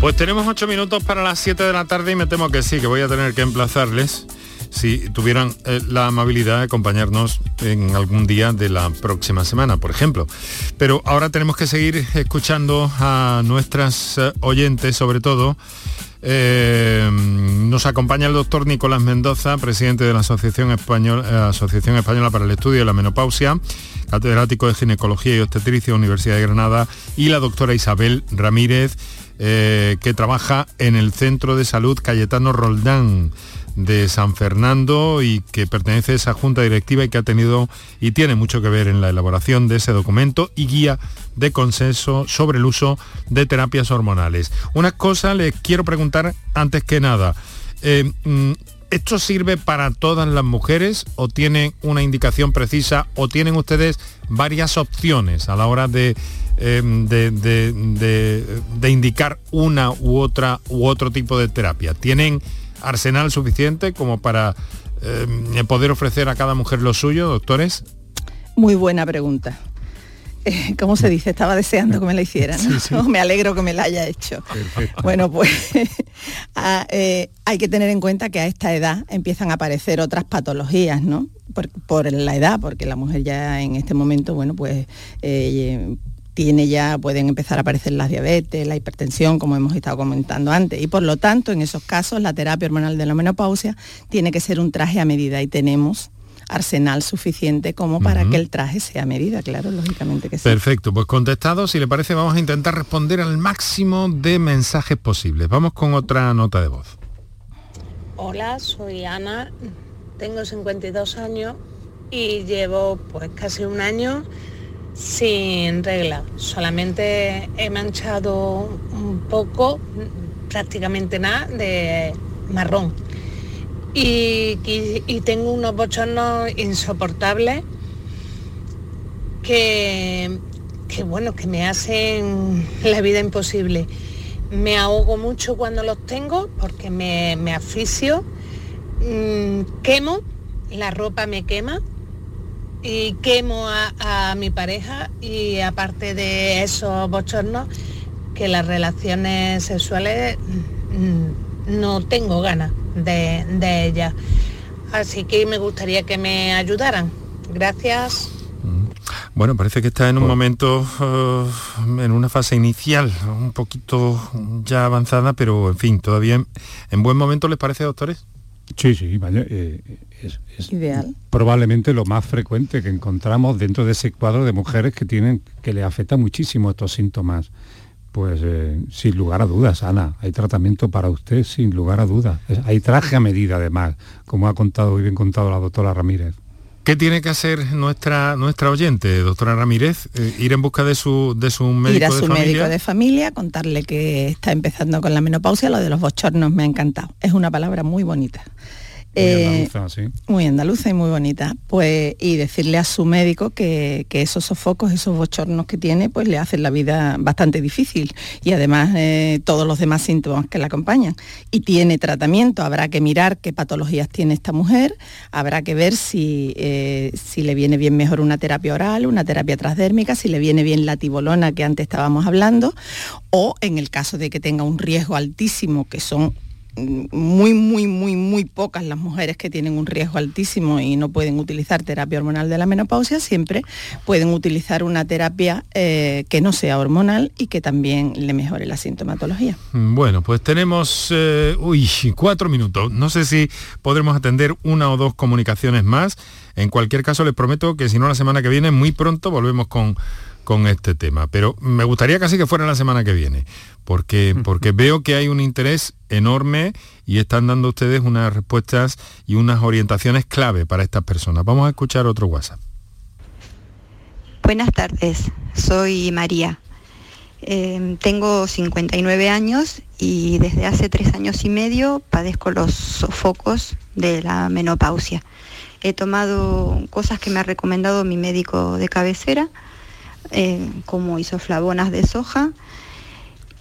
Pues tenemos ocho minutos para las 7 de la tarde y me temo que sí, que voy a tener que emplazarles si tuvieran eh, la amabilidad de acompañarnos en algún día de la próxima semana, por ejemplo. Pero ahora tenemos que seguir escuchando a nuestras eh, oyentes, sobre todo. Eh, nos acompaña el doctor Nicolás Mendoza, presidente de la Asociación Española, Asociación Española para el Estudio de la Menopausia, catedrático de Ginecología y Obstetricia, Universidad de Granada, y la doctora Isabel Ramírez, eh, que trabaja en el Centro de Salud Cayetano Roldán de San Fernando y que pertenece a esa junta directiva y que ha tenido y tiene mucho que ver en la elaboración de ese documento y guía de consenso sobre el uso de terapias hormonales. Una cosa les quiero preguntar antes que nada. Eh, mm, ¿Esto sirve para todas las mujeres o tienen una indicación precisa o tienen ustedes varias opciones a la hora de Em, de, indicar una u otra u otro tipo de terapia? ¿Tienen arsenal suficiente como para em, poder ofrecer a cada mujer lo suyo, doctores? Muy buena pregunta. Eh, ¿Cómo se dice? Estaba deseando que me la hicieran. Me alegro que me la haya hecho. Bueno, pues eh, hay que tener en cuenta que a esta edad empiezan a aparecer otras patologías, ¿no? Por, la edad, porque la mujer ya en este momento, bueno, pues eh, tiene ya, pueden empezar a aparecer las diabetes, la hipertensión, como hemos estado comentando antes. Y por lo tanto, en esos casos, la terapia hormonal de la menopausia tiene que ser un traje a medida y tenemos arsenal suficiente como para que el traje sea medida, claro, lógicamente que sí. Perfecto, pues contestado, si le parece vamos a intentar responder al máximo de mensajes posibles. Vamos con otra nota de voz. Hola, soy Ana, tengo 52 años y llevo pues casi un año sin regla. Solamente he manchado un poco, prácticamente nada, de marrón. Y, tengo unos bochornos insoportables que, que, bueno, que me hacen la vida imposible. Me ahogo mucho cuando los tengo porque me, me asfixio, mm, quemo, la ropa me quema y quemo a, mi pareja y aparte de esos bochornos, que las relaciones sexuales mm, no tengo ganas de, de ellas. Así que me gustaría que me ayudaran. Gracias. Mm. Bueno, parece que está en un momento, eh, en una fase inicial, un poquito ya avanzada, pero en fin, todavía en, buen momento, ¿les parece, doctores? Sí, sí, vaya, eh, es, Ideal. probablemente lo más frecuente que encontramos dentro de ese cuadro de mujeres que tienen que le afecta muchísimo estos síntomas. Pues eh, sin lugar a dudas, Ana, hay tratamiento para usted sin lugar a dudas. Hay traje a medida además, como ha contado y bien contado la doctora Ramírez. ¿Qué tiene que hacer nuestra nuestra oyente, doctora Ramírez? Eh, ir en busca de su de su médico Ir a su médico de familia, contarle que está empezando con la menopausia, lo de los bochornos me ha encantado. Es una palabra muy bonita. Muy eh, andaluza, Muy andaluza y muy bonita. Pues, y decirle a su médico que, esos sofocos, esos bochornos que tiene, pues le hacen la vida bastante difícil. Y además eh, todos los demás síntomas que la acompañan. Y tiene tratamiento, habrá que mirar qué patologías tiene esta mujer, habrá que ver si, eh, si le viene bien mejor una terapia oral, una terapia transdérmica, si le viene bien la tibolona que antes estábamos hablando, o en el caso de que tenga un riesgo altísimo, que son muy, muy, muy, muy pocas las mujeres que tienen un riesgo altísimo y no pueden utilizar terapia hormonal de la menopausia, siempre pueden utilizar una terapia eh, que no sea hormonal y que también le mejore la sintomatología. Bueno, pues tenemos, eh, uy, cuatro minutos. No sé si podremos atender una o dos comunicaciones más. En cualquier caso, les prometo que si no la semana que viene, muy pronto volvemos con con este tema. Pero me gustaría casi que fuera la semana que viene, porque, porque veo que hay un interés enorme y están dando ustedes unas respuestas y unas orientaciones clave para estas personas. Vamos a escuchar otro WhatsApp. Buenas tardes, soy María. Em, tengo 59 años y desde hace tres años y medio padezco los sofocos de la menopausia. He tomado cosas que me ha recomendado mi médico de cabecera, eh, como isoflavonas de soja,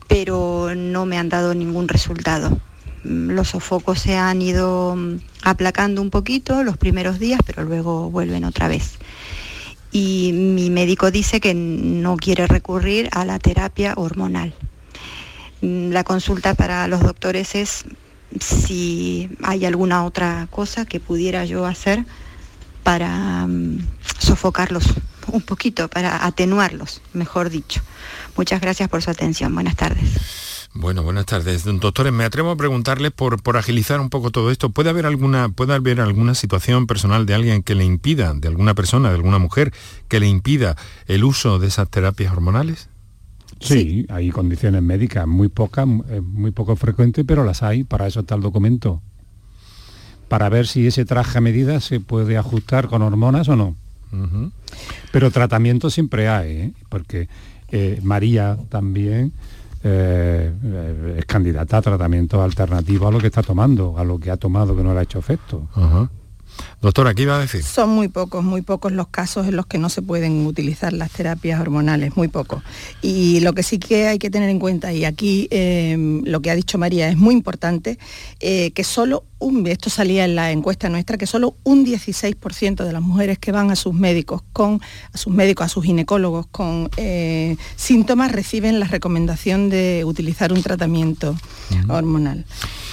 pero no me han dado ningún resultado. Mm, los sofocos se han ido mm, aplacando un poquito los primeros días, pero luego vuelven otra vez. Y mi médico dice que no quiere recurrir a la terapia hormonal. Mm, la consulta para los doctores es si hay alguna otra cosa que pudiera yo hacer para sofocarlos un poquito, para atenuarlos, mejor dicho. Muchas gracias por su atención. Buenas tardes. Bueno, buenas tardes. Doctores, me atrevo a preguntarle por, por agilizar un poco todo esto. ¿Puede haber, alguna, ¿Puede haber alguna situación personal de alguien que le impida, de alguna persona, de alguna mujer, que le impida el uso de esas terapias hormonales? Sí, hay condiciones médicas, muy pocas, eh, muy poco frecuentes, pero las hay, para eso está el documento. Para ver si ese traje a medida se puede ajustar con hormonas o no. Pero tratamiento siempre hay, ¿eh? porque eh, María también eh, es candidata a tratamiento alternativo a lo que está tomando, a lo que ha tomado que no le ha hecho efecto. Doctora, ¿qué iba a decir? Son muy pocos, muy pocos los casos en los que no se pueden utilizar las terapias hormonales, muy pocos. Y lo que sí que hay que tener en cuenta, y aquí em, lo que ha dicho María es muy importante, eh, que solo un, esto salía en la encuesta nuestra, que solo un 16% de las mujeres que van a sus médicos con, a sus médicos, a sus ginecólogos con eh, síntomas reciben la recomendación de utilizar un tratamiento hormonal.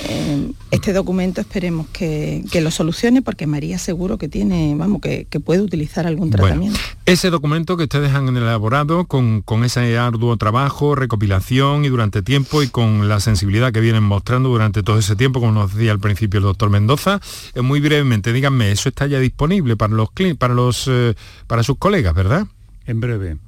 Eh, este documento esperemos que, que, lo solucione porque María seguro que tiene, vamos, que, que puede utilizar algún tratamiento. ese documento que ustedes han elaborado con, con ese arduo trabajo, recopilación y durante tiempo y con la sensibilidad que vienen mostrando durante todo ese tiempo, como nos decía al principio el doctor Mendoza, eh, muy brevemente, díganme, eso está ya disponible para los para los eh, para sus colegas, ¿verdad? En breve.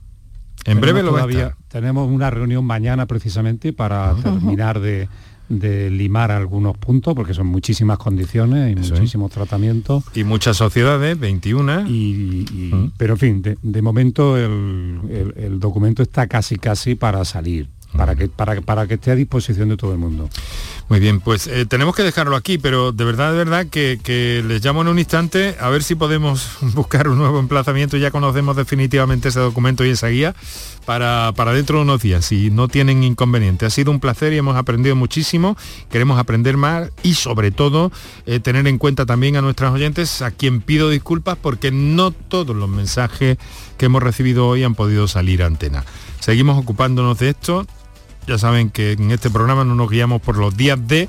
En breve lo todavía, Tenemos una reunión mañana precisamente para terminar de, de limar algunos puntos, porque son muchísimas condiciones y muchísimos tratamientos. Y muchas sociedades, 21. Y, Pero en fin, de, momento el, el, documento está casi casi para salir para que, para, para que esté a disposición de todo el mundo. Muy bien, pues eh, tenemos que dejarlo aquí, pero de verdad, de verdad que, les llamo en un instante a ver si podemos buscar un nuevo emplazamiento. Ya conocemos definitivamente ese documento y esa guía para, para dentro de unos días, si no tienen inconveniente. Ha sido un placer y hemos aprendido muchísimo. Queremos aprender más y sobre todo eh, tener en cuenta también a nuestras oyentes, a quien pido disculpas porque no todos los mensajes que hemos recibido hoy han podido salir a antena. Seguimos ocupándonos de esto ya saben que en este programa no nos guiamos por los días de,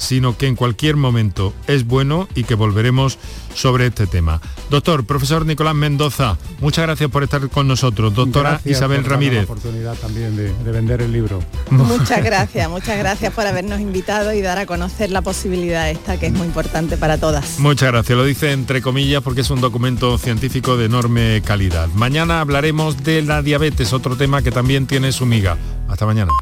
sino que en cualquier momento es bueno y que volveremos sobre este tema. Doctor, profesor Nicolás Mendoza, muchas gracias por estar con nosotros. Doctora Isabel Ramírez. La oportunidad también de, vender el libro. Muchas gracias, muchas gracias por habernos invitado y dar a conocer la posibilidad esta que es muy importante para todas. Muchas gracias, lo dice entre comillas porque es un documento científico de enorme calidad. Mañana hablaremos de la diabetes, otro tema que también tiene su miga. Hasta mañana.